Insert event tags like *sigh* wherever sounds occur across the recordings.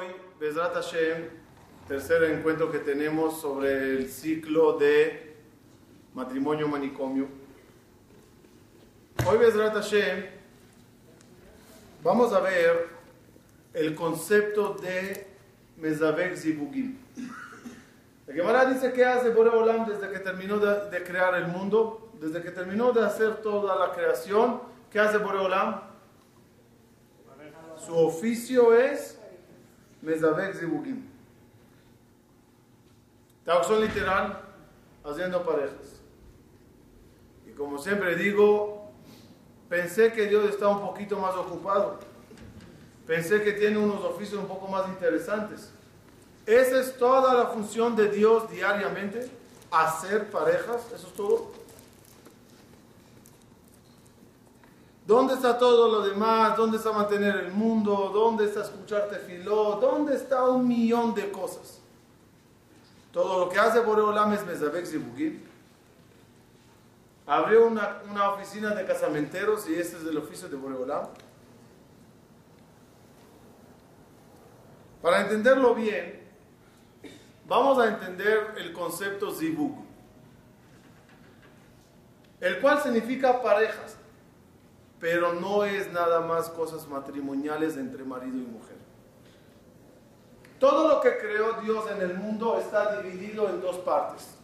hoy, Bezrat Hashem, tercer encuentro que tenemos sobre el ciclo de matrimonio manicomio. Hoy, Bezrat Hashem, vamos a ver el concepto de Mezavek Zibugim. La Gemara dice que hace Boreolam desde que terminó de, de, crear el mundo, desde que terminó de hacer toda la creación. ¿Qué hace Boreolam? Su oficio es Mezavek Zibugim. Traducción literal, haciendo parejas. Y como siempre digo, pensé que Dios está un poquito más ocupado. Pensé que tiene unos oficios un poco más interesantes. Esa es toda la función de Dios diariamente, hacer parejas, eso es todo. ¿Dónde está todo lo demás? ¿Dónde está mantener el mundo? ¿Dónde está escucharte filó? ¿Dónde está un millón de cosas? Todo lo que hace Boreolam es Mezabek Zibugim. Abrió una, una, oficina de casamenteros y este es el oficio de Boreolam. Para entenderlo bien, vamos a entender el concepto Zibug, el cual significa parejas pero no es nada más cosas matrimoniales entre marido y mujer. Todo lo que creó Dios en el mundo está dividido en dos partes.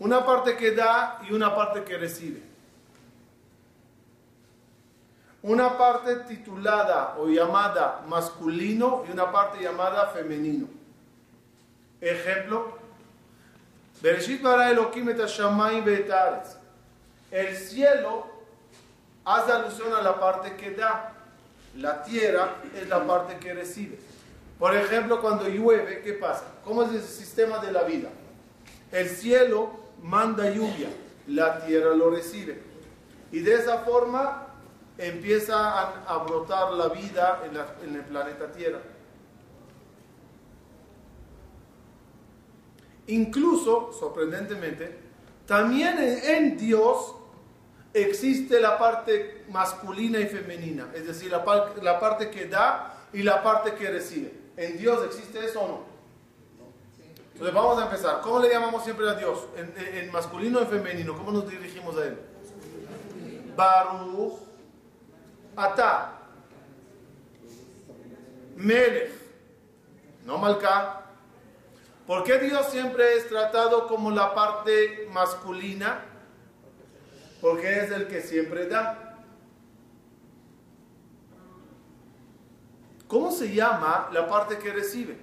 Una parte que da y una parte que recibe. Una parte titulada o llamada masculino y una parte llamada femenino. Ejemplo, Bereshit bara Elohim et. El cielo hace alusión a la parte que da. La tierra es la parte que recibe. Por ejemplo, cuando llueve, ¿qué pasa? ¿Cómo es el sistema de la vida? El cielo manda lluvia, la tierra lo recibe. Y de esa forma empieza a, brotar la vida en el planeta Tierra. Incluso, sorprendentemente, también en Dios existe la parte masculina y femenina, es decir, la, la, parte que da y la parte que recibe. ¿En Dios existe eso o no? Entonces vamos a empezar. ¿Cómo le llamamos siempre a Dios? En, en, en masculino y femenino. ¿Cómo nos dirigimos a Él? Baruch, Ata, Melech, no Malka. ¿Por qué Dios siempre es tratado como la parte masculina? Porque es el que siempre da. ¿Cómo se llama la parte que recibe?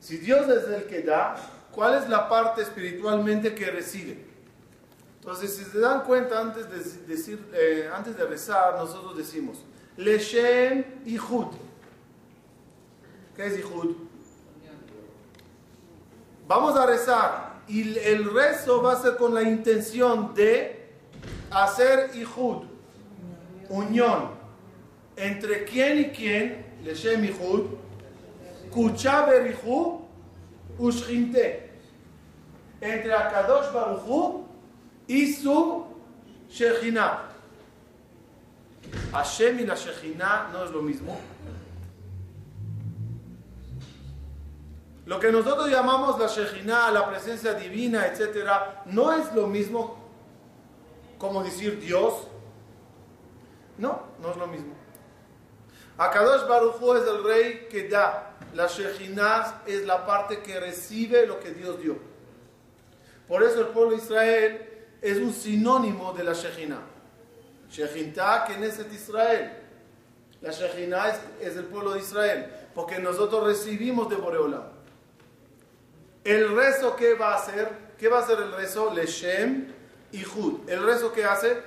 Si Dios es el que da, ¿cuál es la parte espiritualmente que recibe? Entonces, si se dan cuenta, antes de, decir, eh, antes de rezar, nosotros decimos, Leshem Ihud. ¿Qué es Ihud? Vamos a rezar y el rezo va a ser con la intención de hacer ihud, unión, entre quién y quién, leshem ihud, kuchaber ihud, ushinte, entre Akadosh Baruchu y su Shekhinah. Hashem y la Shekhinah no es lo mismo. Lo que nosotros llamamos la Shejinah, la presencia divina, etc., no es lo mismo como decir Dios. No, no es lo mismo. Akadosh Baruchu es el rey que da. La Shejinah es la parte que recibe lo que Dios dio. Por eso el pueblo de Israel es un sinónimo de la Shejinah. Shejintah, que es Israel. La Shejinah es, es el pueblo de Israel. Porque nosotros recibimos de Boreolam. El rezo, ¿qué va a hacer? ¿Qué va a hacer el rezo? Leshem y Hud. ¿El rezo qué hace?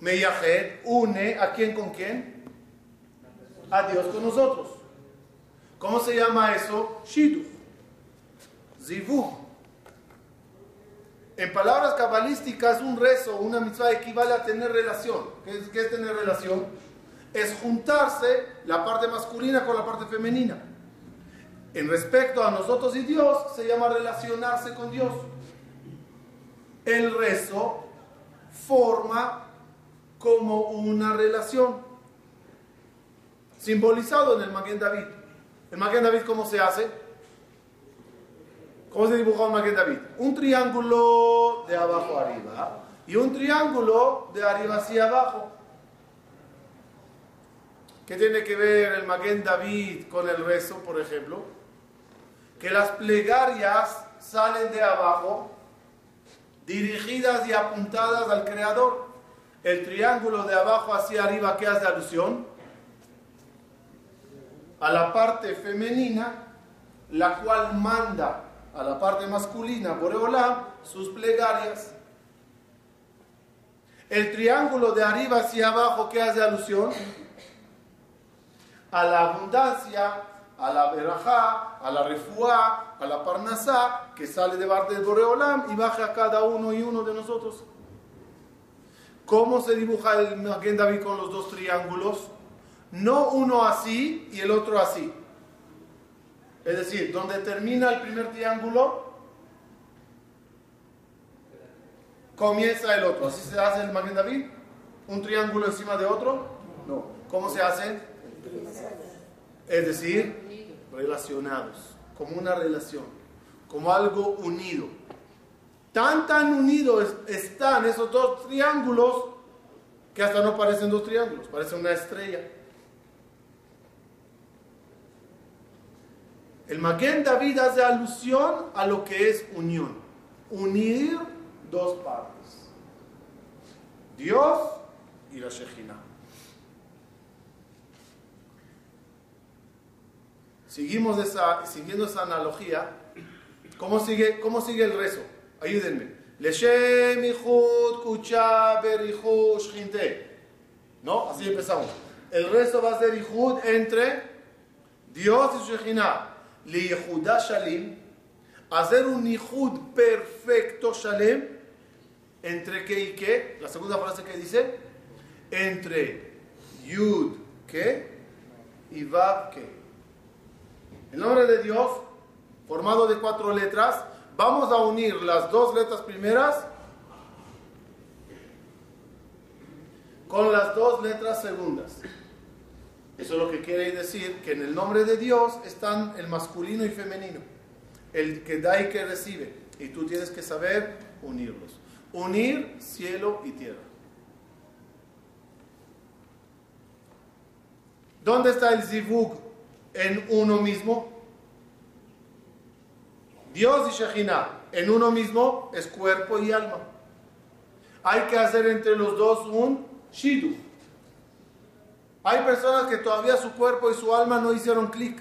Meyahed une a quién con quién? A Dios con nosotros. ¿Cómo se llama eso? Shidu. Zivu. En palabras cabalísticas, un rezo, una mitzvah equivale a tener relación. ¿Qué es, ¿Qué es tener relación? Es juntarse la parte masculina con la parte femenina. En respecto a nosotros y Dios, se llama relacionarse con Dios. El rezo forma como una relación, simbolizado en el Maguen David. ¿El Maguen David cómo se hace? ¿Cómo se dibuja un Maguen David? Un triángulo de abajo arriba y un triángulo de arriba hacia abajo. ¿Qué tiene que ver el Maguen David con el rezo, por ejemplo? Que las plegarias salen de abajo, dirigidas y apuntadas al Creador. El triángulo de abajo hacia arriba, ¿qué hace alusión? A la parte femenina, la cual manda a la parte masculina, por Boreolam, sus plegarias. El triángulo de arriba hacia abajo, ¿qué hace alusión? a la abundancia, a la verajá, a la refuá, a la parnasá, que sale de parte del Boreolam y baja a cada uno y uno de nosotros. ¿Cómo se dibuja el Maguen David con los dos triángulos? No uno así y el otro así. Es decir, donde termina el primer triángulo, comienza el otro. ¿Así se hace el Maguen David? ¿Un triángulo encima de otro? No. ¿Cómo se hace? Es decir, relacionados, como una relación, como algo unido. Tan, tan unidos están esos dos triángulos que hasta no parecen dos triángulos, parece una estrella. El Maguen David hace alusión a lo que es unión, unir dos partes, Dios y la Shejina. Seguimos esa, siguiendo esa analogía. ¿Cómo sigue, cómo sigue el rezo? Ayúdenme. Leshem kucha ¿No? Así empezamos. El rezo va a ser Ichud entre Dios y Shekhinah. Li Shalim. Hacer un Ichud perfecto Shalem. ¿Entre qué y qué? La segunda frase que dice. Entre Yud, ¿qué? Y Vav, ¿qué? El nombre de Dios, formado de cuatro letras, vamos a unir las dos letras primeras con las dos letras segundas. Eso es lo que quiere decir que en el nombre de Dios están el masculino y femenino, el que da y que recibe. Y tú tienes que saber unirlos. Unir cielo y tierra. ¿Dónde está el zivug en uno mismo. Dios y Shekhinah en uno mismo es cuerpo y alma. Hay que hacer entre los dos un shidu. Hay personas que todavía su cuerpo y su alma no hicieron clic.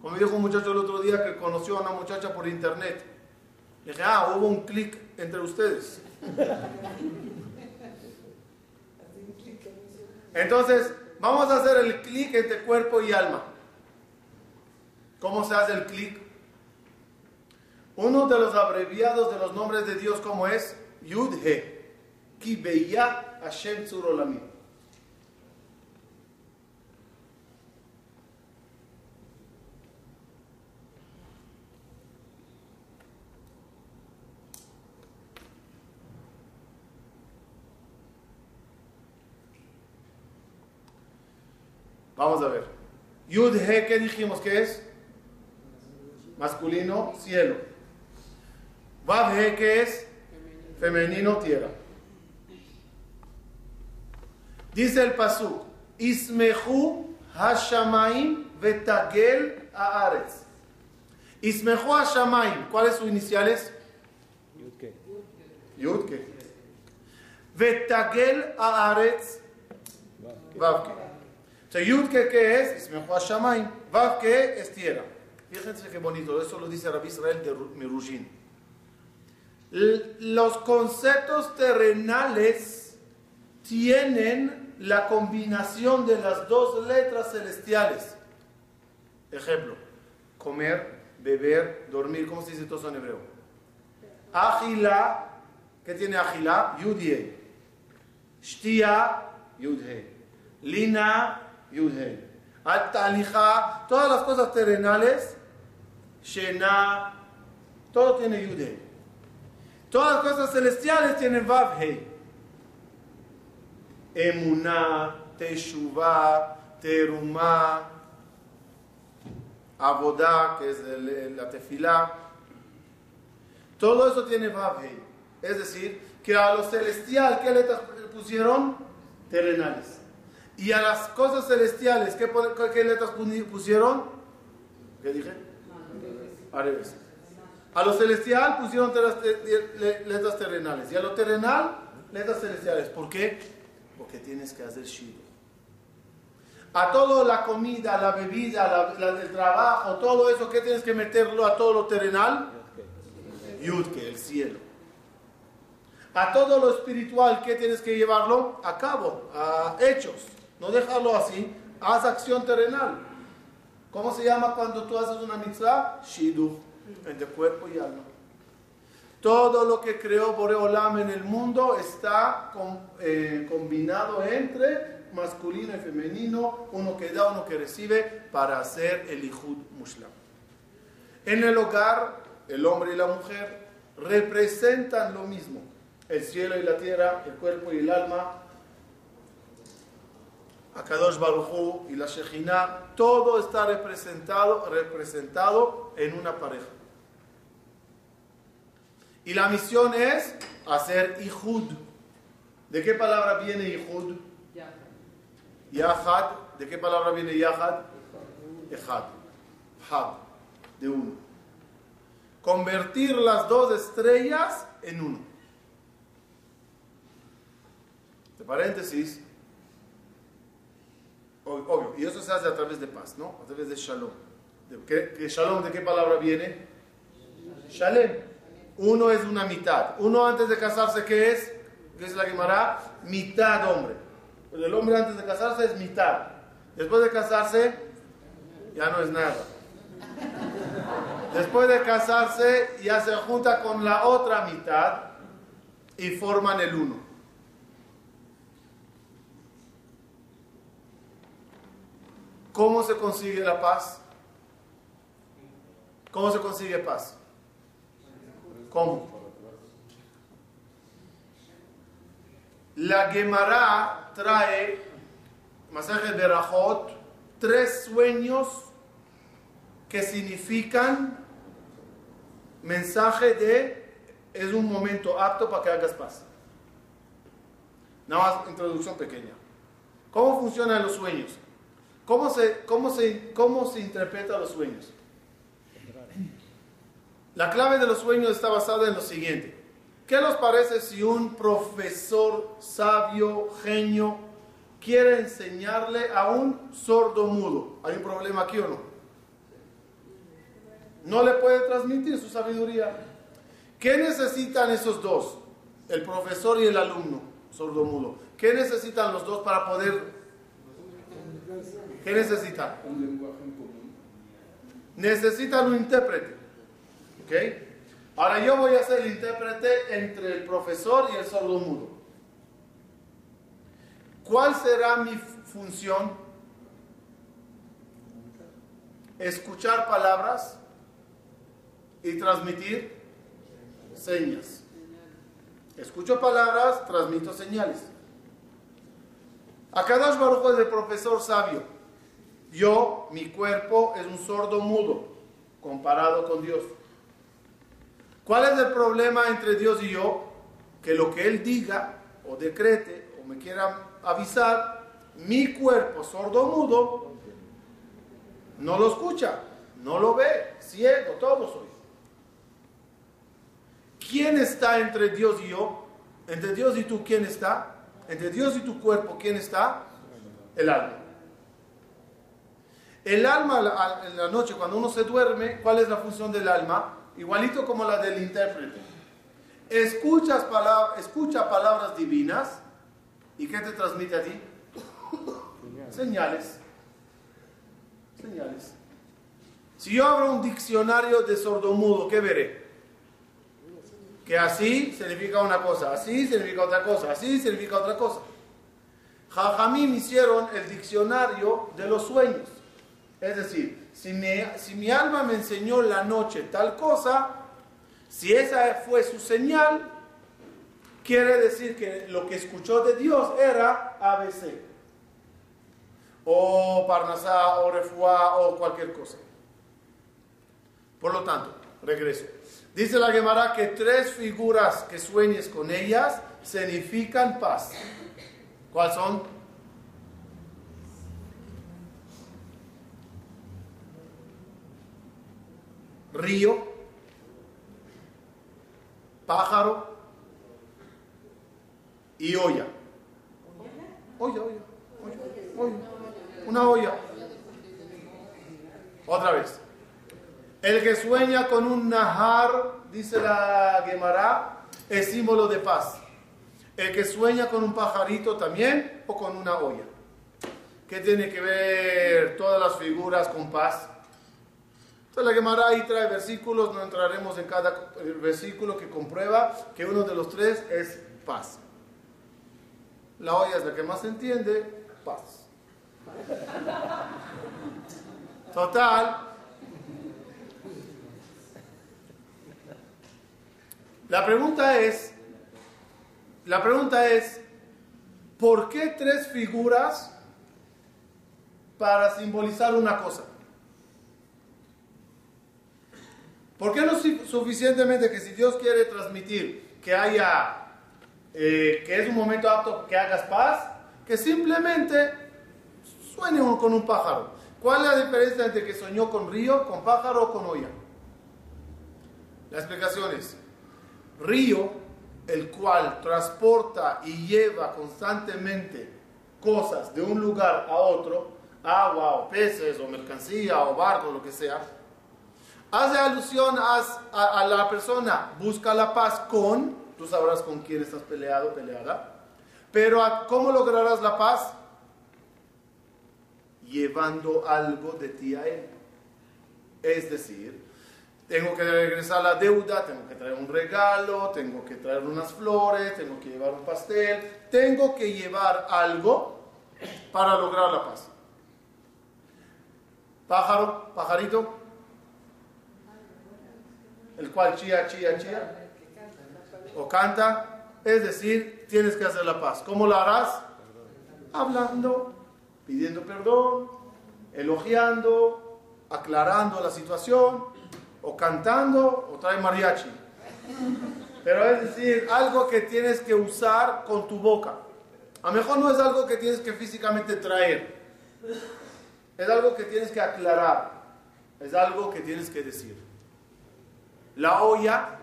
Como dijo un muchacho el otro día que conoció a una muchacha por internet. Le dije, ah, hubo un clic entre ustedes. *laughs* Entonces, Vamos a hacer el clic entre cuerpo y alma. ¿Cómo se hace el clic? Uno de los abreviados de los nombres de Dios, como es? Yud-He. Ki Hashem Vamos a ver. Yud He, ¿qué dijimos que es? Masculino, cielo. Vav He, ¿qué es? Femenino, tierra. Dice el Pasuk, Ismehu Hashamaim Vetagel Aaretz. Ismehu Hashamaim, ¿cuáles sus iniciales? Yudke. Yudke. Vetagel Aaretz. Vavke sea, Yud que ¿qué es? Ismehu Shamayim. Vav que es tierra. Fíjense qué bonito, eso lo dice Rabbi Israel de Mirujin. Los conceptos terrenales tienen la combinación de las dos letras celestiales. Ejemplo, comer, beber, dormir, ¿cómo se dice todo eso en hebreo? Agila, ¿qué tiene agila? Yudie. Shtia, yudhe. Lina, Yudhe. Alta, todas las cosas terrenales, Shena, todo tiene Yudhe. Todas las cosas celestiales tienen Vav Hei. Emuná, Teshuvah, Terumá, Abodá, que es la tefilá. Todo eso tiene Vav Hei. Es decir, que a lo celestial, ¿qué letras pusieron? Terrenales. Y a las cosas celestiales, ¿qué, letras pusieron? ¿Qué dije? A lo celestial pusieron letras terrenales y a lo terrenal letras celestiales. ¿Por qué? Porque tienes que hacer shido. A todo la comida, la bebida, el trabajo, todo eso, ¿qué tienes que meterlo a todo lo terrenal? Yudke, el cielo. A todo lo espiritual, ¿qué tienes que llevarlo? A cabo, a hechos. No dejarlo así. Haz acción terrenal. ¿Cómo se llama cuando tú haces una mitzvah? Shidu, entre cuerpo y alma. Todo lo que creó Boreolam en el mundo está eh, combinado entre masculino y femenino, uno que da, uno que recibe, para hacer el Ihud Mushlam. En el hogar, el hombre y la mujer representan lo mismo. El cielo y la tierra, el cuerpo y el alma, Akadosh Baruchu y la Shejina, todo está representado, representado en una pareja. Y la misión es hacer Ihud. ¿De qué palabra viene Ihud? Yahad. ¿De qué palabra viene Yahad? Echad. Had. De uno. Convertir las dos estrellas en uno. De paréntesis, Obvio, y eso se hace a través de paz, ¿no? A través de shalom. ¿De shalom de qué palabra viene? Shalem. Uno es una mitad. Uno antes de casarse, ¿qué es? ¿Qué es la Gemara? Mitad hombre. Pues el hombre antes de casarse es mitad. Después de casarse, ya no es nada. Después de casarse, ya se junta con la otra mitad y forman el uno. ¿Cómo se consigue la paz? ¿Cómo se consigue paz? ¿Cómo? La Gemara trae, masaje de Rajot, tres sueños que significan mensaje de es un momento apto para que hagas paz. Nada más introducción pequeña. ¿Cómo funcionan los sueños? ¿Cómo se, cómo se, cómo se interpretan los sueños? La clave de los sueños está basada en lo siguiente. ¿Qué nos parece si un profesor sabio, genio, quiere enseñarle a un sordo mudo? ¿Hay un problema aquí o no? No le puede transmitir su sabiduría. ¿Qué necesitan esos dos? El profesor y el alumno, sordo mudo. ¿Qué necesitan los dos para poder ¿Qué necesitan? Un lenguaje en común. Necesitan un intérprete. ¿Ok? Ahora yo voy a ser el intérprete entre el profesor y el sordo mudo. ¿Cuál será mi función? Escuchar palabras y transmitir señas. Escucho palabras, transmito señales. Akadosh Baruch es el profesor sabio. Yo, mi cuerpo es un sordo mudo comparado con Dios. ¿Cuál es el problema entre Dios y yo? Que lo que Él diga o decrete o me quiera avisar, mi cuerpo sordo mudo no lo escucha, no lo ve, ciego, todo soy. ¿Quién está entre Dios y yo? Entre Dios y tú, ¿quién está? Entre Dios y tu cuerpo, ¿quién está? El alma. El alma en la noche, cuando uno se duerme, ¿cuál es la función del alma? Igualito como la del intérprete. Escuchas escucha palabras divinas y ¿qué te transmite a ti? Señales. Señales. Si yo abro un diccionario de sordomudo, ¿qué veré? Que así significa una cosa, así significa otra cosa, así significa otra cosa. Jajamim hicieron el diccionario de los sueños. Es decir, si mi, alma me enseñó la noche tal cosa, Si esa fue su señal, quiere decir que lo que escuchó de Dios era ABC. O Parnasá, o Refuá, o cualquier cosa. Por lo tanto, regreso. Dice la Gemara que tres figuras que sueñes con ellas significan paz. ¿Cuáles son? Río, pájaro y olla. Olla, olla, olla, Una olla. Otra vez. El que sueña con un nahar, dice la Gemara, es símbolo de paz. El que sueña con un pajarito también o con una olla. ¿Qué tiene que ver todas las figuras con paz? Entonces la Gemara ahí trae versículos, no entraremos en cada versículo que comprueba que uno de los tres es paz. La olla es la que más entiende, paz. Total. La pregunta es, la pregunta es, ¿por qué tres figuras para simbolizar una cosa? ¿Por qué no suficientemente que si Dios quiere transmitir que haya, eh, que es un momento apto que hagas paz, que simplemente sueñe con un pájaro? ¿Cuál es la diferencia entre que soñó con río, con pájaro o con olla? La explicación es, río, el cual transporta y lleva constantemente cosas de un lugar a otro, agua o peces o mercancía o barco, lo que sea, hace alusión a, la persona, busca la paz con, tú sabrás con quién estás peleado, peleada, pero ¿cómo lograrás la paz? Llevando algo de ti a él. Es decir, tengo que regresar la deuda, tengo que traer un regalo, tengo que traer unas flores, tengo que llevar un pastel, tengo que llevar algo para lograr la paz. Pájaro, pajarito, el cual chía, chía, chía, o canta, es decir, tienes que hacer la paz. ¿Cómo lo harás? Hablando, pidiendo perdón, elogiando, aclarando la situación, o cantando, o trae mariachi. Pero es decir, algo que tienes que usar con tu boca. A lo mejor no es algo que tienes que físicamente traer. Es algo que tienes que aclarar. Es algo que tienes que decir. La olla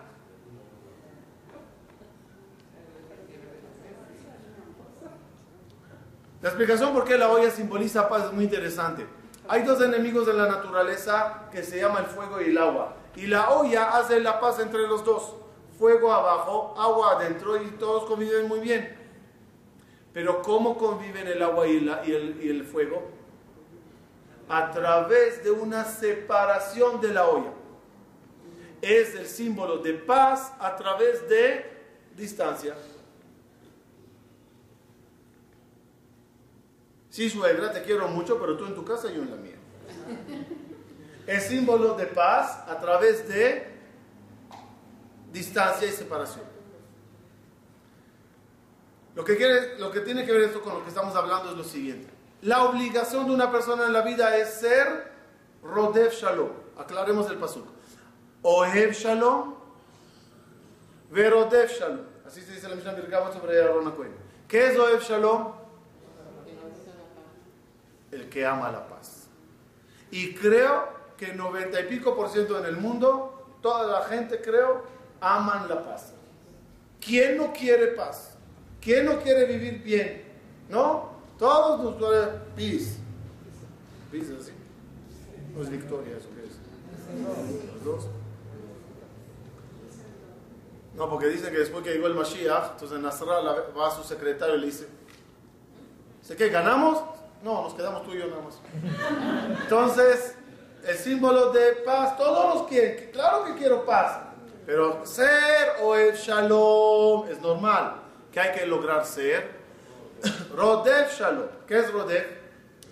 La explicación por qué la olla simboliza paz es muy interesante. Hay dos enemigos de la naturaleza que se llama el fuego y el agua. Y la olla hace la paz entre los dos. Fuego abajo, agua adentro y todos conviven muy bien. Pero ¿cómo conviven el agua y, y el fuego? A través de una separación de la olla es el símbolo de paz a través de distancia. Sí, suegra, te quiero mucho, pero tú en tu casa y yo en la mía. Es símbolo de paz a través de distancia y separación. Lo que, quiere, lo que tiene que ver esto con lo que estamos hablando es lo siguiente. La obligación de una persona en la vida es ser Rodef Shalom. Aclaremos el paso. Ohev Shalom, Verodef Shalom. Así se dice la Mishnah Birkabot sobre Aaron Cohen. ¿Qué es Ohev Shalom? El que ama la paz. Y creo que 90 y pico por ciento en el mundo, toda la gente creo, aman la paz. ¿Quién no quiere paz? ¿Quién no quiere vivir bien? ¿No? Todos nos quieren peace. Peace así. No es victoria, eso que es. Los dos. No, porque dicen que después que llegó el Mashiach, entonces Nasrallah va a su secretario y le dice, ¿sé qué? ¿Ganamos? No, nos quedamos tú y yo nada más. Entonces, el símbolo de paz, todos los quieren, claro que quiero paz, pero ser o el shalom es normal, que hay que lograr ser. *coughs* Rodef shalom, ¿qué es Rodef?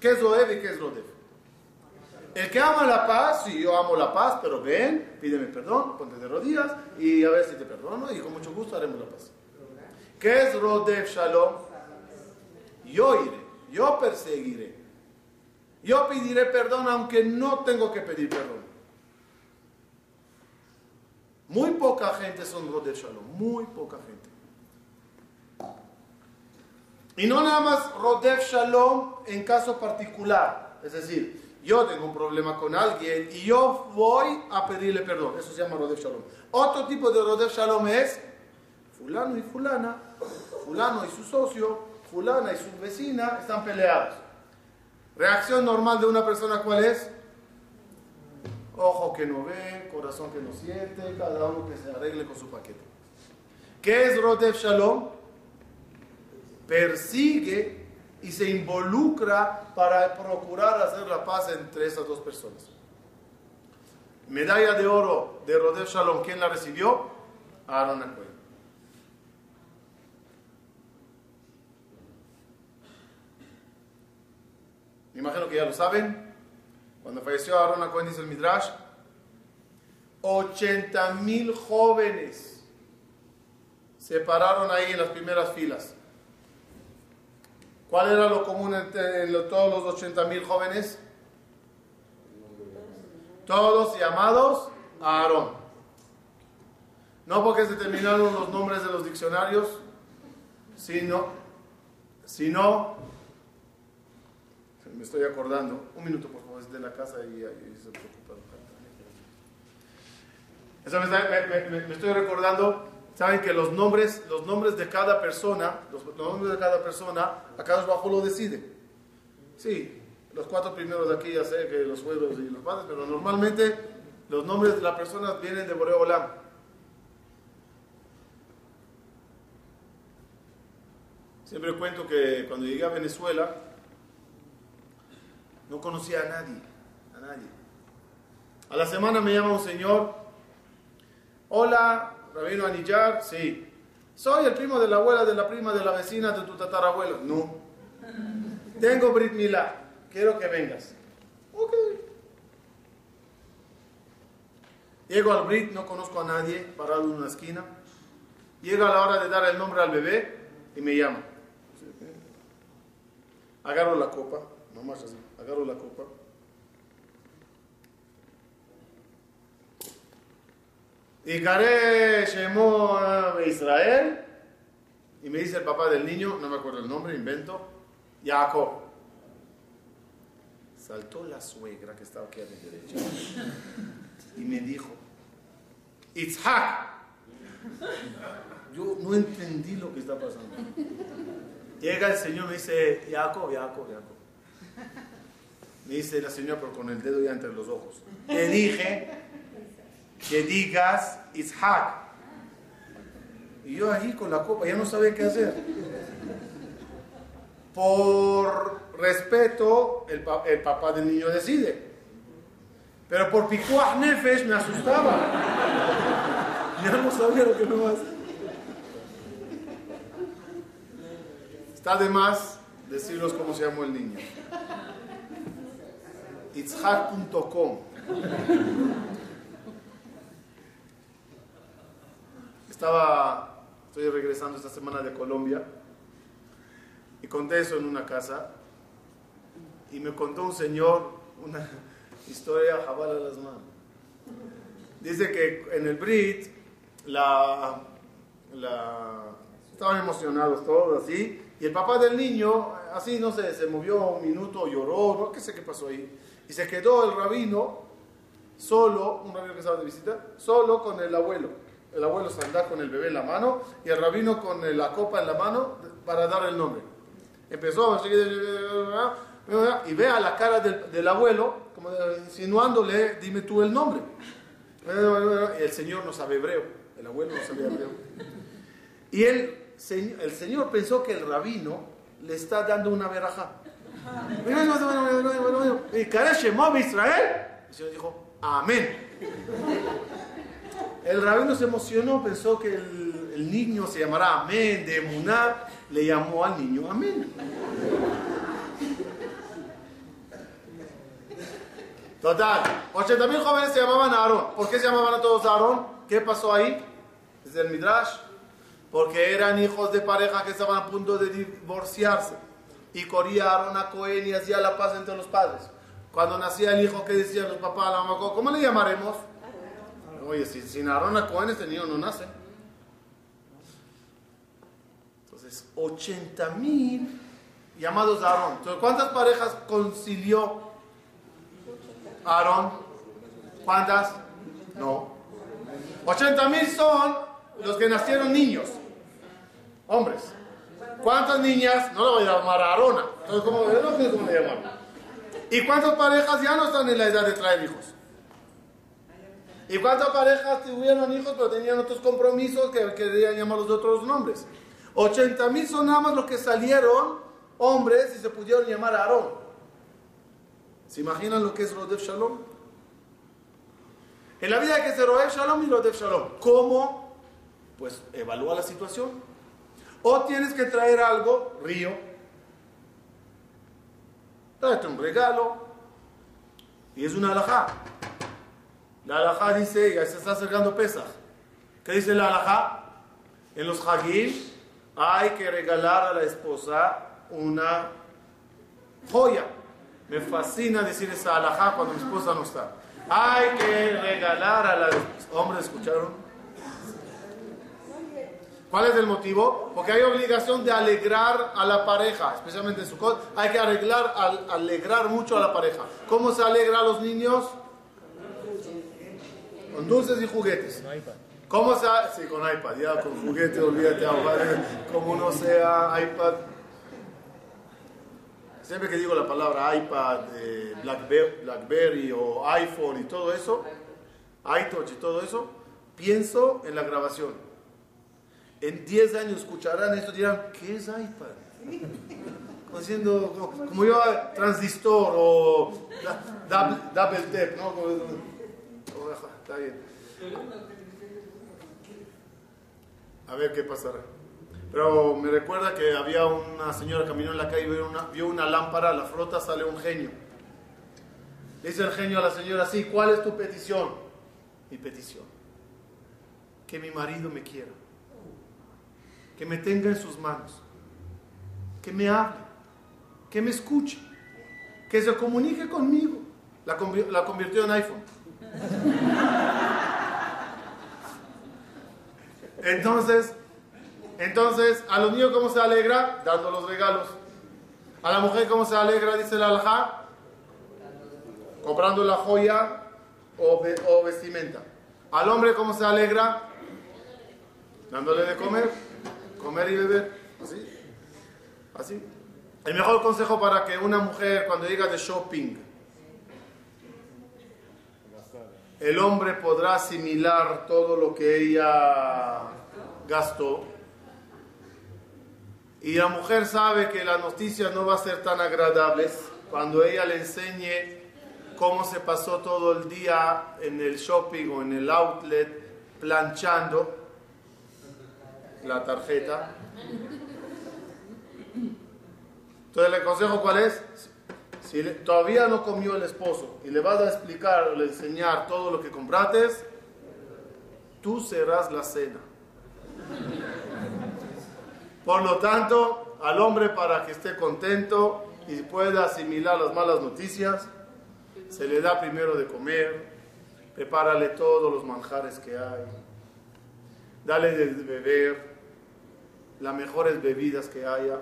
¿Qué es Oev y qué es Rodef? El que ama la paz, sí, yo amo la paz, pero ven, pídeme perdón, ponte de rodillas y a ver si te perdono y con mucho gusto haremos la paz. ¿Qué es Rodef Shalom? Yo iré, yo perseguiré. Yo pediré perdón aunque no tengo que pedir perdón. Muy poca gente son Rodef Shalom, muy poca gente. Y no nada más Rodef Shalom en caso particular. Es decir, yo tengo un problema con alguien y yo voy a pedirle perdón. Eso se llama Rodef Shalom. Otro tipo de Rodef Shalom es fulano y fulana, fulano y su socio, fulana y su vecina están peleados. Reacción normal de una persona, ¿cuál es? Ojo que no ve, corazón que no siente, cada uno que se arregle con su paquete. ¿Qué es Rodef Shalom? persigue y se involucra para procurar hacer la paz entre esas dos personas. Medalla de oro de Rodef Shalom, ¿quién la recibió? Aaron Acohen. Me imagino que ya lo saben. Cuando falleció Aaron Acohen, dice el Midrash, 80 mil jóvenes se pararon ahí en las primeras filas. ¿Cuál era lo común entre todos los 80 mil jóvenes? Todos llamados a Aarón. No porque se terminaron los nombres de los diccionarios, sino, sino, me estoy acordando, un minuto por favor, es de la casa y, se preocupa. me, me estoy recordando saben que los nombres, los nombres de cada persona, los, nombres de cada persona, acá bajo lo decide. Sí, los cuatro primeros de aquí ya sé que los suegros y los padres, pero normalmente los nombres de las personas vienen de Boreo Olam. Siempre cuento que cuando llegué a Venezuela no conocía a nadie, a nadie. A la semana me llama un señor, hola, Rabino Anillar, sí. Soy el primo de la abuela de la prima de la vecina de tu tatarabuelo. No. Tengo Brit Milá. Quiero que vengas. Ok. Llego al Brit, no conozco a nadie, parado en una esquina. Llega la hora de dar el nombre al bebé y me llama. Agarro la copa, nomás así, agarro la copa Y Care Shemo Israel. Y me dice el papá del niño, no me acuerdo el nombre, invento, Jacob. Saltó la suegra que estaba aquí a mi derecha y me dijo, Itzhak. Yo no entendí lo que está pasando. Llega el Señor me dice, Jacob, Jacob, Jacob. Me dice la señora, pero con el dedo ya entre los ojos. Te dije que digas Ishak. Y yo ahí con la copa ya no sabía qué hacer. Por respeto, el, papá del niño decide. Pero por picuah nefesh me asustaba. Ya no sabía lo que me iba a hacer. Está de más decirlos cómo se llamó el niño. Itzhak.com Estaba, estoy regresando esta semana de Colombia y conté eso en una casa y me contó un señor una *laughs* historia jabal a las manos. Dice que en el Brit la, la, estaban emocionados todos así y el papá del niño así no sé, se movió un minuto, lloró, no qué sé qué pasó ahí y se quedó el rabino solo, un rabino que estaba de visita, solo con el abuelo el abuelo se anda con el bebé en la mano y el rabino con la copa en la mano para dar el nombre. Empezó y ve a la cara del, abuelo como insinuándole, dime tú el nombre. El señor no sabe hebreo, el abuelo no sabía hebreo. Y él, el señor pensó que el rabino le está dando una veraja. Y Israel. El señor dijo, amén. El rabino se emocionó, pensó que el, niño se llamará Amén, de Muná, le llamó al niño Amén. Total, 80 mil jóvenes se llamaban Aarón. ¿Por qué se llamaban a todos Aarón? ¿Qué pasó ahí? Desde el Midrash. Porque eran hijos de pareja que estaban a punto de divorciarse. Y corría Aarón a Cohen y hacía la paz entre los padres. Cuando nacía el hijo, ¿qué decían los papás la mamá? ¿Cómo le llamaremos? Oye, si, sin Aarón a Cohen este niño no nace. Entonces, 80 mil llamados Aarón. Entonces, ¿cuántas parejas concilió Aarón? ¿Cuántas? No. 80 mil son los que nacieron niños, hombres. ¿Cuántas niñas? No le voy a llamar a. Entonces, ¿cómo, cómo le llaman? ¿Y cuántas parejas ya no están en la edad de traer hijos? ¿Y cuántas parejas tuvieron hijos pero tenían otros compromisos que querían llamarlos de otros nombres? 80 mil son nada más los que salieron hombres y se pudieron llamar Aarón. ¿Se imaginan lo que es Rodef Shalom? En la vida que ser Rodef Shalom y Rodef Shalom. ¿Cómo? Pues evalúa la situación. O tienes que traer algo, río. Tráete un regalo. Y es una alajá. La alajá dice, ya se está acercando Pesach. ¿Qué dice la alajá? En los hagim hay que regalar a la esposa una joya. Me fascina decir esa alajá cuando mi esposa no está. Hay que regalar a la Hombres, ¿escucharon? ¿Cuál es el motivo? Porque hay obligación de alegrar a la pareja, especialmente en su Hay que arreglar, alegrar mucho a la pareja. ¿Cómo se alegra a los niños? Con dulces y juguetes. ¿Cómo se Sí, con iPad, ya con juguetes, olvídate, como no sea iPad. Siempre que digo la palabra iPad, eh, Blackberry, o iPhone y todo eso, iTouch y todo eso, pienso en la grabación. En 10 años escucharán esto y dirán, ¿qué es iPad? Como como, yo, transistor o double, double ¿no? Está bien. A ver qué pasará. Pero me recuerda que había una señora caminó en la calle y vio una, vio una lámpara, la frota, sale un genio. dice el genio a la señora, sí, ¿cuál es tu petición? Mi petición. Que mi marido me quiera. Que me tenga en sus manos. Que me hable. Que me escuche. Que se comunique conmigo. La, la convirtió en iPhone. Entonces, entonces, a los niños, ¿cómo se alegra? Dando los regalos. A la mujer, ¿cómo se alegra? Dice el alajá. Comprando la joya o, o vestimenta. Al hombre, ¿cómo se alegra? Dándole de comer, comer y beber. Así. Así. El mejor consejo para que una mujer, cuando diga de shopping, el hombre podrá asimilar todo lo que ella gastó. Y la mujer sabe que las noticias no va a ser tan agradables cuando ella le enseñe cómo se pasó todo el día en el shopping o en el outlet planchando la tarjeta. Entonces el consejo cuál es? Si todavía no comió el esposo y le vas a explicar o le enseñar todo lo que comprates, tú serás la cena. Por lo tanto, al hombre para que esté contento y pueda asimilar las malas noticias, se le da primero de comer, prepárale todos los manjares que hay, dale de beber las mejores bebidas que haya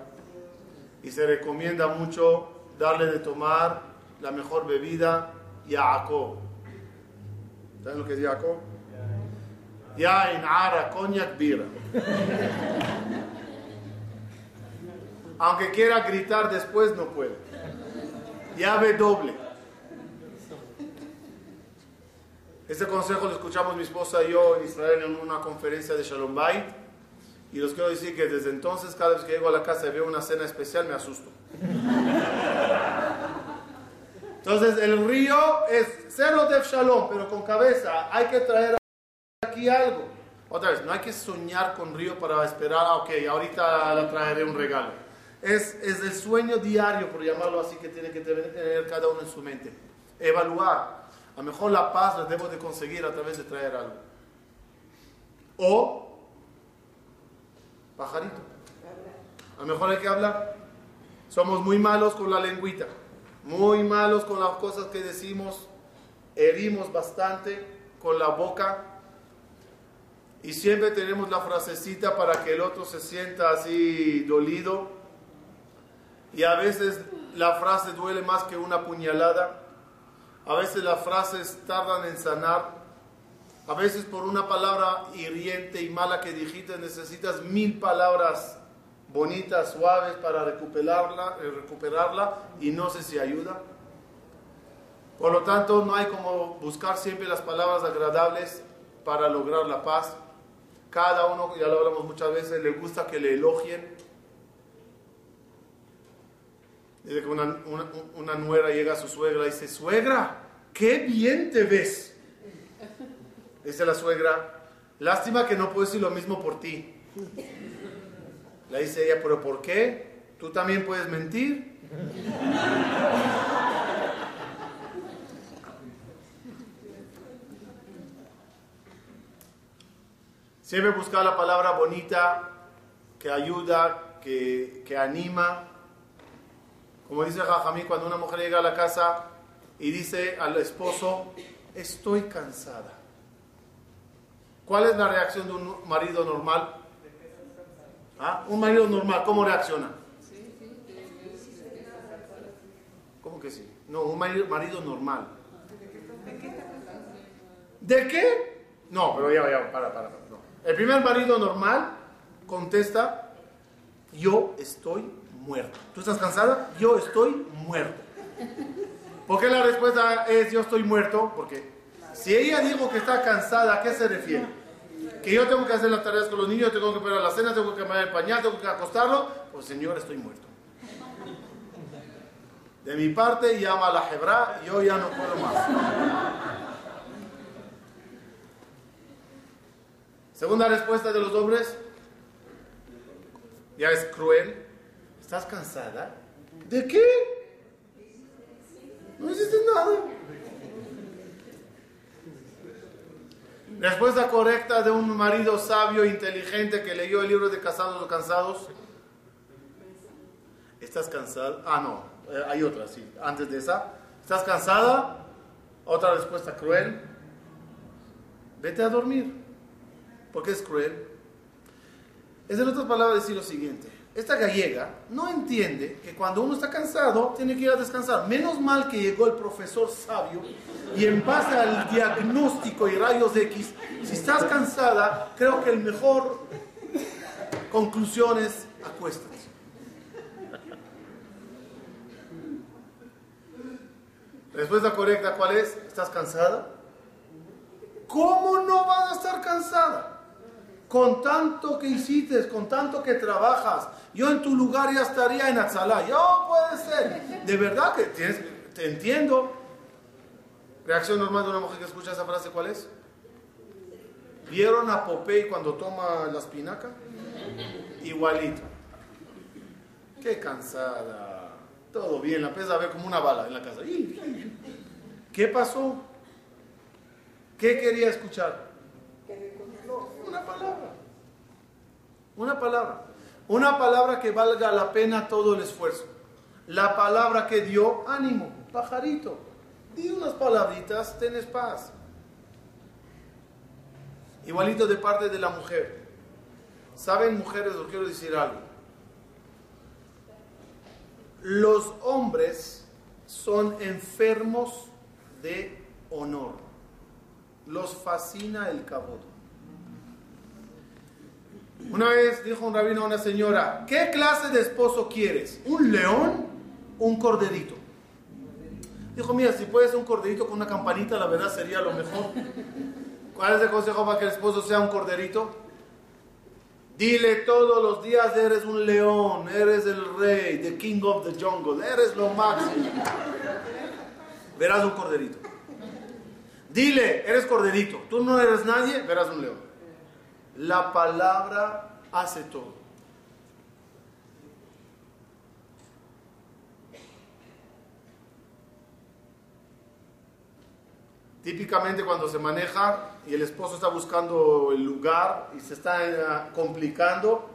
y se recomienda mucho darle de tomar la mejor bebida, Yaakov. ¿Saben lo que es Yaakov? en Ara, Cognac, Bira. Aunque quiera gritar después, no puede. Llave doble. Este consejo lo escuchamos mi esposa y yo en Israel en una conferencia de Shalom. Y les quiero decir que desde entonces, cada vez que llego a la casa y veo una cena especial, me asusto. Entonces, el río es cero de Shalom, pero con cabeza. Hay que traer aquí algo. Otra vez, no hay que soñar con río para esperar, ah, ok, ahorita le traeré un regalo. Es, es el sueño diario, por llamarlo así, que tiene que tener cada uno en su mente. evaluar. A lo mejor la paz la debo de conseguir a través de traer algo. O pajarito. A lo mejor hay que hablar. Somos muy malos con la lengüita, muy malos con las cosas que decimos, herimos bastante con la boca y siempre tenemos la frasecita para que el otro se sienta así dolido. Y a veces la frase duele más que una puñalada. A veces las frases tardan en sanar. A veces por una palabra hiriente y mala que dijiste necesitas mil palabras bonitas, suaves para recuperarla, eh, recuperarla y no sé si ayuda. Por lo tanto, no hay como buscar siempre las palabras agradables para lograr la paz. Cada uno, ya lo hablamos muchas veces, le gusta que le elogien. Dice que una, una, nuera llega a su suegra y dice, suegra, qué bien te ves. Dice la suegra, lástima que no puedo decir lo mismo por ti. Le dice ella, pero ¿por qué? ¿Tú también puedes mentir? Siempre buscar la palabra bonita que ayuda, que, que anima. Como dice Jajamí, cuando una mujer llega a la casa y dice al esposo, estoy cansada. ¿Cuál es la reacción de un marido normal? ¿Ah? Un marido normal, ¿cómo reacciona? ¿Cómo que sí? No, un marido, normal. ¿De qué? No, pero ya, ya, para, para. para. El primer marido normal contesta, yo estoy muerto. ¿Tú estás cansada? Yo estoy muerto. ¿Por qué la respuesta es yo estoy muerto? Porque si ella dijo que está cansada, ¿a qué se refiere? Que yo tengo que hacer las tareas con los niños, tengo que preparar la cena, tengo que cambiar el pañal, tengo que acostarlo. Pues señor, estoy muerto. De mi parte, llama a la Hebra, yo ya no puedo más. Segunda respuesta de los hombres, ya es cruel. ¿Estás cansada? ¿De qué? No hiciste nada. Respuesta correcta de un marido sabio, inteligente, que leyó el libro de Casados o Cansados. ¿Estás cansada? Ah, no, eh, hay otra, sí, antes de esa. ¿Estás cansada? Otra respuesta cruel. Vete a dormir porque es cruel, es en otras palabras decir lo siguiente. Esta gallega no entiende que cuando uno está cansado tiene que ir a descansar. Menos mal que llegó el profesor sabio y en base al diagnóstico y rayos X, si estás cansada, creo que el mejor conclusión es acuéstate. Respuesta correcta, ¿cuál es? ¿Estás cansada? ¿Cómo no vas a estar cansada? Con tanto que hiciste, con tanto que trabajas, yo en tu lugar ya estaría en Atzalá. Yo puede ser. De verdad que tienes, te entiendo. Reacción normal de una mujer que escucha esa frase, ¿cuál es? ¿Vieron a Popeye cuando toma la espinaca? Igualito. Qué cansada. Todo bien, la empieza a ver como una bala en la casa. ¿Qué pasó? ¿Qué quería escuchar? una palabra. Una palabra. Una palabra que valga la pena todo el esfuerzo. La palabra que dio ánimo, pajarito. Di unas palabritas, tenés paz. Igualito de parte de la mujer. ¿Saben, mujeres, os quiero decir algo? Los hombres son enfermos de honor. Los fascina el caboto. Una vez dijo un rabino a una señora, ¿qué clase de esposo quieres? ¿Un león o un corderito? Dijo, mira, si puedes un corderito con una campanita, la verdad sería lo mejor. ¿Cuál es el consejo para que el esposo sea un corderito? Dile todos los días, eres un león, eres el rey, the king of the jungle, eres lo máximo. Verás un corderito. Dile, eres corderito, tú no eres nadie, verás un león. La palabra hace todo. Típicamente cuando se maneja y el esposo está buscando el lugar y se está eh, complicando,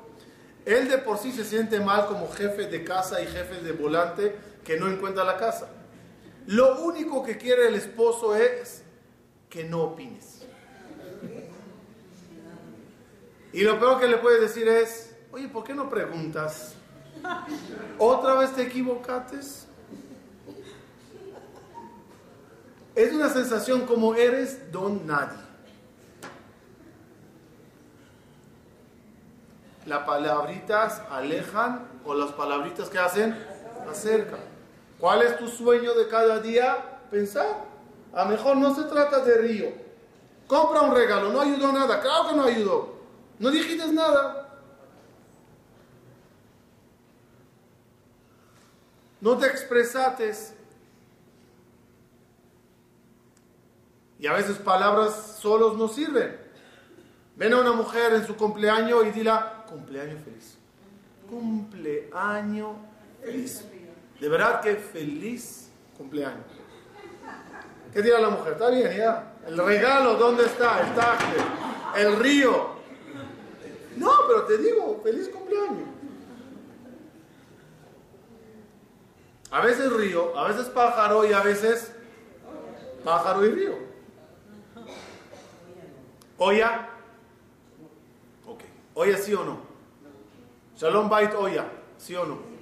él de por sí se siente mal como jefe de casa y jefe de volante que no encuentra la casa. Lo único que quiere el esposo es que no opines. Y lo peor que le puede decir es, oye, ¿por qué no preguntas? ¿Otra vez te equivocaste? Es una sensación como eres don nadie. Las palabritas alejan o las palabritas que hacen acercan. ¿Cuál es tu sueño de cada día? Pensar. A lo mejor no se trata de río. Compra un regalo, no ayudó nada. Claro que no ayudó. No dijiste nada. No te expresaste. Y a veces palabras solos no sirven. Ven a una mujer en su cumpleaños y dila, cumpleaños feliz. Cumpleaños feliz. De verdad que feliz cumpleaños. ¿Qué dirá la mujer? Está bien, ya. El regalo, ¿dónde está? El taje, el río. No, pero te digo, feliz cumpleaños. A veces río, a veces pájaro y a veces pájaro y río. ¿Oya? Ok. ¿Oya sí o no? Shalom Bait Oya, ¿sí o no?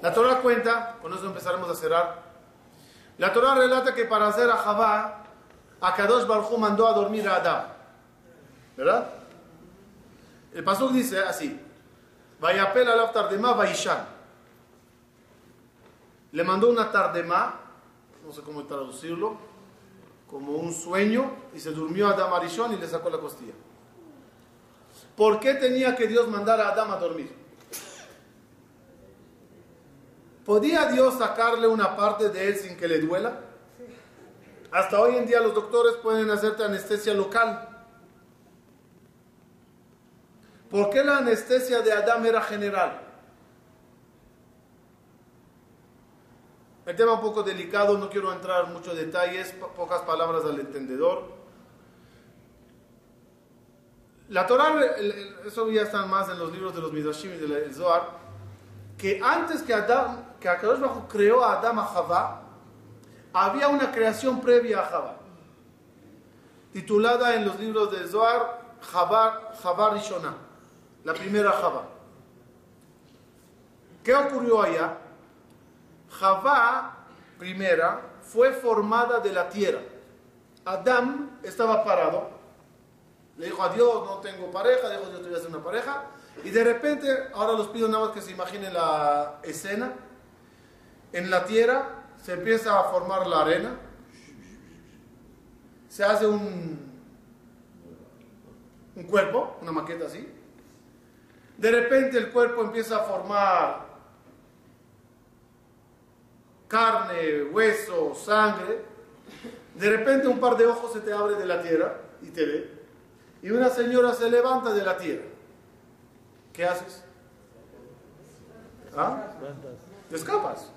La Torah cuenta, con eso empezaremos a cerrar. La Torah relata que para hacer a Javá, a Kadosh Baruj mandó a dormir a Adán. ¿Verdad? El pasuk dice así: Vayapel al tardema vaishan. Le mandó una tardema, no sé cómo traducirlo, como un sueño, y se durmió Adam Arishon y le sacó la costilla. ¿Por qué tenía que Dios mandar a Adam a dormir? ¿Podía Dios sacarle una parte de él sin que le duela? Hasta hoy en día los doctores pueden hacerte anestesia local. ¿Por qué la anestesia de Adán era general? El tema un poco delicado, no quiero entrar en muchos detalles, pocas palabras al entendedor. La Torah, eso ya está más en los libros de los Midrashim y del Zohar, que antes que Adán que Akadosh Bajo creó a Adán a Javá, había una creación previa a Javá, titulada en los libros de Zohar Javá, Javá Rishona, la primera Javá. ¿Qué ocurrió allá? Javá, primera, fue formada de la tierra. Adán estaba parado, le dijo a Dios, no tengo pareja, dijo Dios te voy a hacer una pareja, y de repente, ahora los pido nada más que se imaginen la escena, en la tierra se empieza a formar la arena, se hace un, un cuerpo, una maqueta así. De repente el cuerpo empieza a formar carne, hueso, sangre. De repente un par de ojos se te abre de la tierra y te ve. Y una señora se levanta de la tierra. ¿Qué haces? ¿Ah? Te escapas.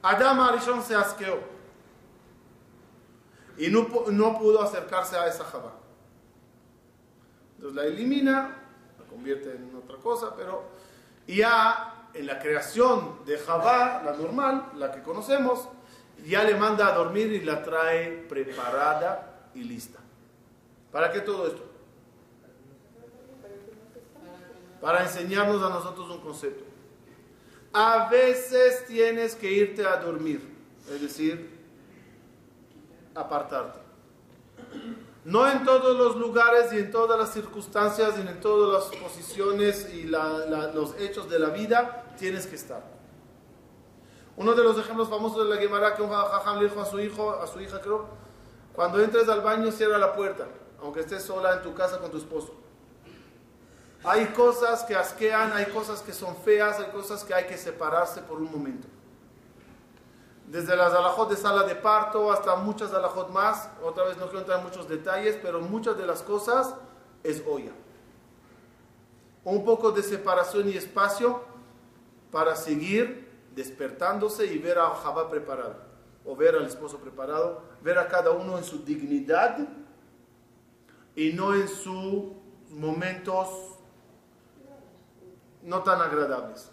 Adam Arishon se asqueó y no, no pudo acercarse a esa Jabá. Entonces la elimina, la convierte en otra cosa, pero ya en la creación de Jabá, la normal, la que conocemos, ya le manda a dormir y la trae preparada y lista. ¿Para qué todo esto? Para enseñarnos a nosotros un concepto a veces tienes que irte a dormir, es decir, apartarte. No en todos los lugares y en todas las circunstancias y en todas las posiciones y los hechos de la vida tienes que estar. Uno de los ejemplos famosos de la Gemara que un jajam le dijo a su hijo, a su hija creo, cuando entres al baño cierra la puerta, aunque estés sola en tu casa con tu esposo. Hay cosas que asquean, hay cosas que son feas, hay cosas que hay que separarse por un momento. Desde las alajot de sala de parto hasta muchas alajot más, otra vez no quiero entrar en muchos detalles, pero muchas de las cosas es olla. Un poco de separación y espacio para seguir despertándose y ver a Jabá preparado, o ver al esposo preparado, ver a cada uno en su dignidad y no en sus momentos no tan agradables.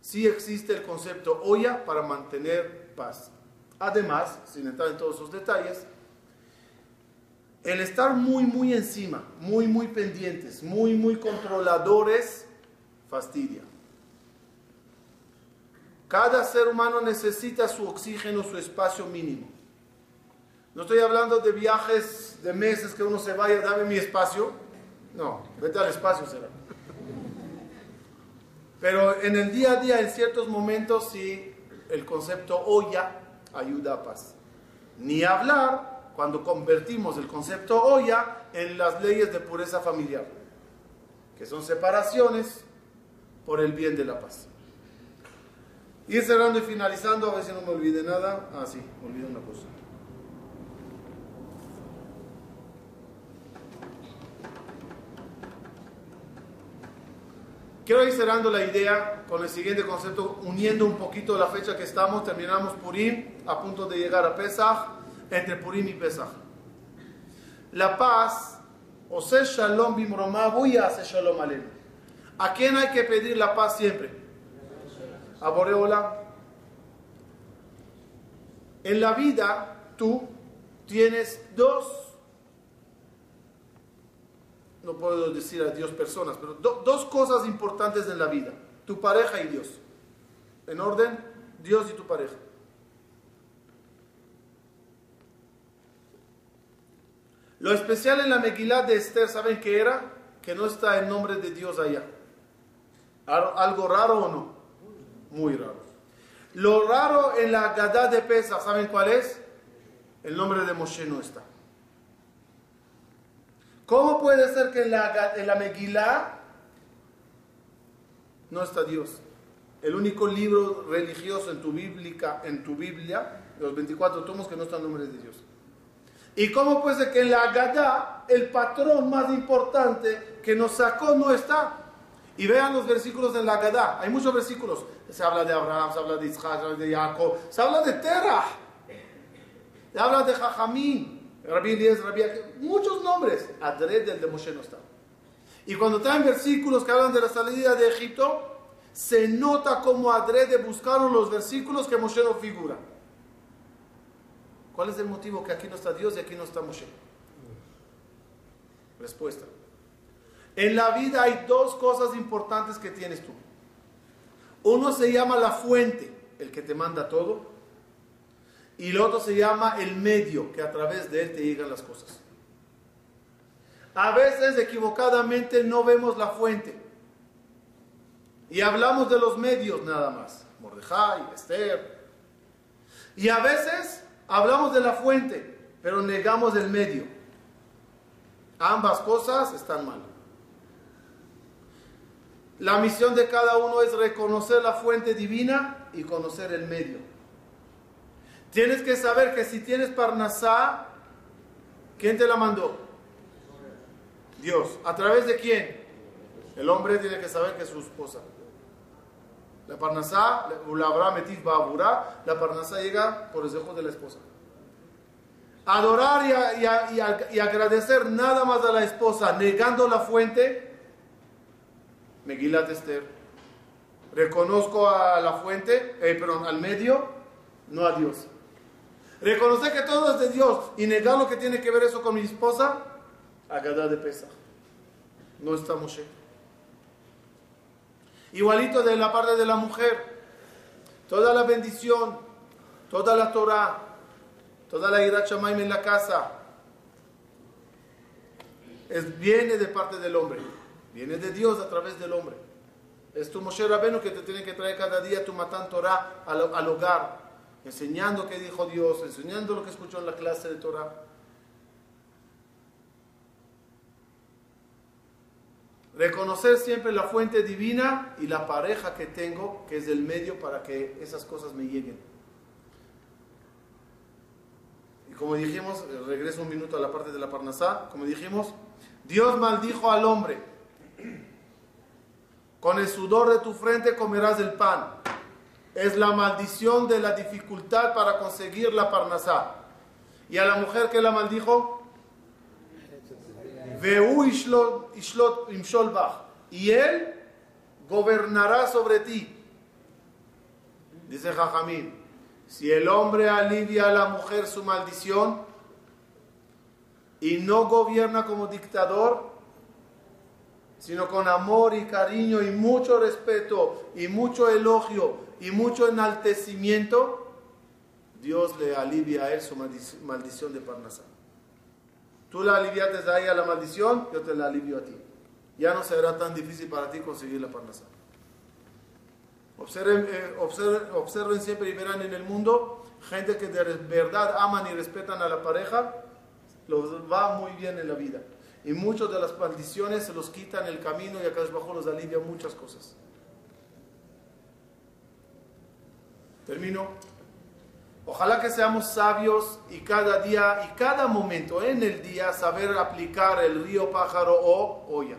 Sí existe el concepto olla para mantener paz. Además, sin entrar en todos esos detalles, el estar muy, muy encima, muy, muy pendientes, muy, muy controladores, fastidia. Cada ser humano necesita su oxígeno, su espacio mínimo. No estoy hablando de viajes de meses que uno se vaya, dame mi espacio. No, vete al espacio será. Pero en el día a día, en ciertos momentos, sí, el concepto olla ayuda a paz. Ni hablar cuando convertimos el concepto olla en las leyes de pureza familiar, que son separaciones por el bien de la paz. Ir cerrando y finalizando, a ver si no me olvide nada. Ah, sí, olvidé una cosa. Quiero ir cerrando la idea con el siguiente concepto, uniendo un poquito la fecha que estamos. Terminamos Purim, a punto de llegar a Pesach, entre Purim y Pesach. La paz, o se shalom bimromá, voy a hacer shalom alem. ¿A quién hay que pedir la paz siempre? a Boreola. En la vida tú tienes dos, no puedo decir a Dios personas, pero dos cosas importantes en la vida, tu pareja y Dios. En orden, Dios y tu pareja. Lo especial en la Megilá de Esther, ¿saben qué era? Que no está el nombre de Dios allá. ¿Algo raro o no? muy raro. Lo raro en la Gadá de Pesa, ¿saben cuál es? El nombre de Moshe no está. ¿Cómo puede ser que en la, en Megilá no está Dios? El único libro religioso en tu, bíblica, en tu Biblia, los 24 tomos, que no está el nombre de Dios. ¿Y cómo puede ser que en la Gadá el patrón más importante que nos sacó no está? Y vean los versículos de la Gadá. Hay muchos versículos. Se habla de Abraham, se habla de Isaac, se habla de Jacob, se habla de Terah. Se habla de Jajamín, Rabbi Elías, Rabbi muchos nombres. Adred del de Moshe no está. Y cuando traen versículos que hablan de la salida de Egipto, se nota como Adrede buscaron los versículos que Moshe no figura. ¿Cuál es el motivo que aquí no está Dios y aquí no está Moshe? Respuesta. En la vida hay dos cosas importantes que tienes tú. Uno se llama la fuente, el que te manda todo, y el otro se llama el medio, que a través de él te llegan las cosas. A veces equivocadamente no vemos la fuente y hablamos de los medios nada más, Mordejai, Esther. Y a veces hablamos de la fuente, pero negamos el medio. Ambas cosas están mal. La misión de cada uno es reconocer la fuente divina y conocer el medio. Tienes que saber que si tienes Parnasá, ¿quién te la mandó? Dios. ¿A través de quién? El hombre tiene que saber que es su esposa. La Parnasá, la la Parnasá llega por los ojos de la esposa. Adorar y, y agradecer nada más a la esposa, negando la fuente, Megilat Esther. Reconozco a la fuente, eh, perdón, al medio, no a Dios. Reconocer que todo es de Dios y negar lo que tiene que ver eso con mi esposa, Agadá de pesa. No está Moshe. Igualito de la parte de la mujer. Toda la bendición, toda la Torah, toda la ira en la casa, es, viene de parte del hombre. Viene de Dios a través del hombre. Es tu Moshe Rabenu que te tiene que traer cada día tu Matan Torah al, hogar, enseñando qué dijo Dios, enseñando lo que escuchó en la clase de Torah. Reconocer siempre la fuente divina y la pareja que tengo, que es el medio para que esas cosas me lleguen. Y como dijimos, regreso un minuto a la parte de la Parnasá, como dijimos, Dios maldijo al hombre Con el sudor de tu frente comerás el pan. Es la maldición de la dificultad para conseguir la parnasá. Y a la mujer que la maldijo, y él gobernará sobre ti. Dice Jajamín, si el hombre alivia a la mujer su maldición y no gobierna como dictador, sino con amor y cariño y mucho respeto y mucho elogio y mucho enaltecimiento, Dios le alivia a él su maldición de Parnasá. Tú la aliviaste a ella la maldición, yo te la alivio a ti. Ya no será tan difícil para ti conseguir la Parnasá. Observen, eh, observen, siempre y verán en el mundo gente que de verdad aman y respetan a la pareja, los va muy bien en la vida. Y muchas de las maldiciones se los quitan el camino y acá abajo los alivia muchas cosas. Termino. Ojalá que seamos sabios y cada día y cada momento en el día saber aplicar el río pájaro o olla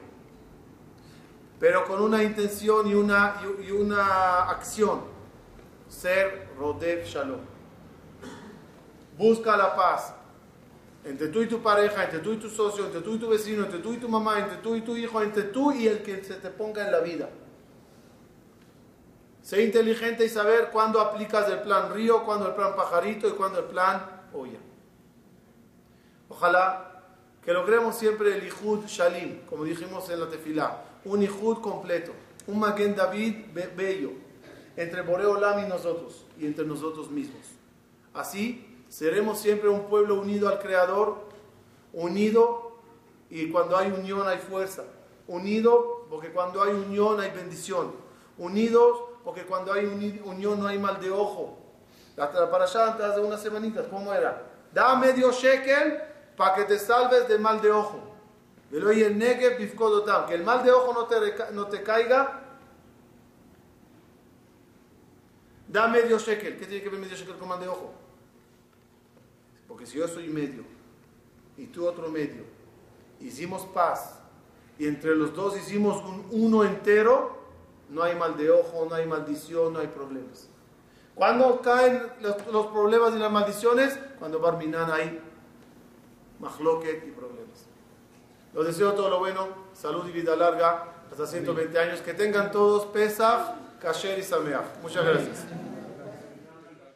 pero con una intención y una, y una acción. Ser Rodev Shalom. Busca la paz entre tú y tu pareja, entre tú y tu socio, entre tú y tu vecino, entre tú y tu mamá, entre tú y tu hijo, entre tú y el que se te ponga en la vida. Sé inteligente y saber cuándo aplicas el plan río, cuándo el plan pajarito y cuándo el plan olla. Ojalá que logremos siempre el Ihud Shalim, como dijimos en la tefilá un Ihud completo, un Maguen David bello, entre Boreolam y nosotros, y entre nosotros mismos. Así seremos siempre un pueblo unido al Creador, unido, y cuando hay unión hay fuerza, unido porque cuando hay unión hay bendición, unidos porque cuando hay unión no hay mal de ojo. Para allá antes de unas semanitas, ¿cómo era? Da medio shekel para que te salves de mal de ojo que el mal de ojo no te, no te caiga. Da medio shekel. ¿Qué tiene que ver medio shekel con mal de ojo? Porque si yo soy medio y tú otro medio, hicimos paz y entre los dos hicimos un uno entero, no hay mal de ojo, no hay maldición, no hay problemas. Cuando caen los, problemas y las maldiciones? Cuando Barminan hay mahloket y problemas. Los deseo todo lo bueno, salud y vida larga, hasta 120 años. Que tengan todos Pesach, Kasher y Sameach. Muchas gracias.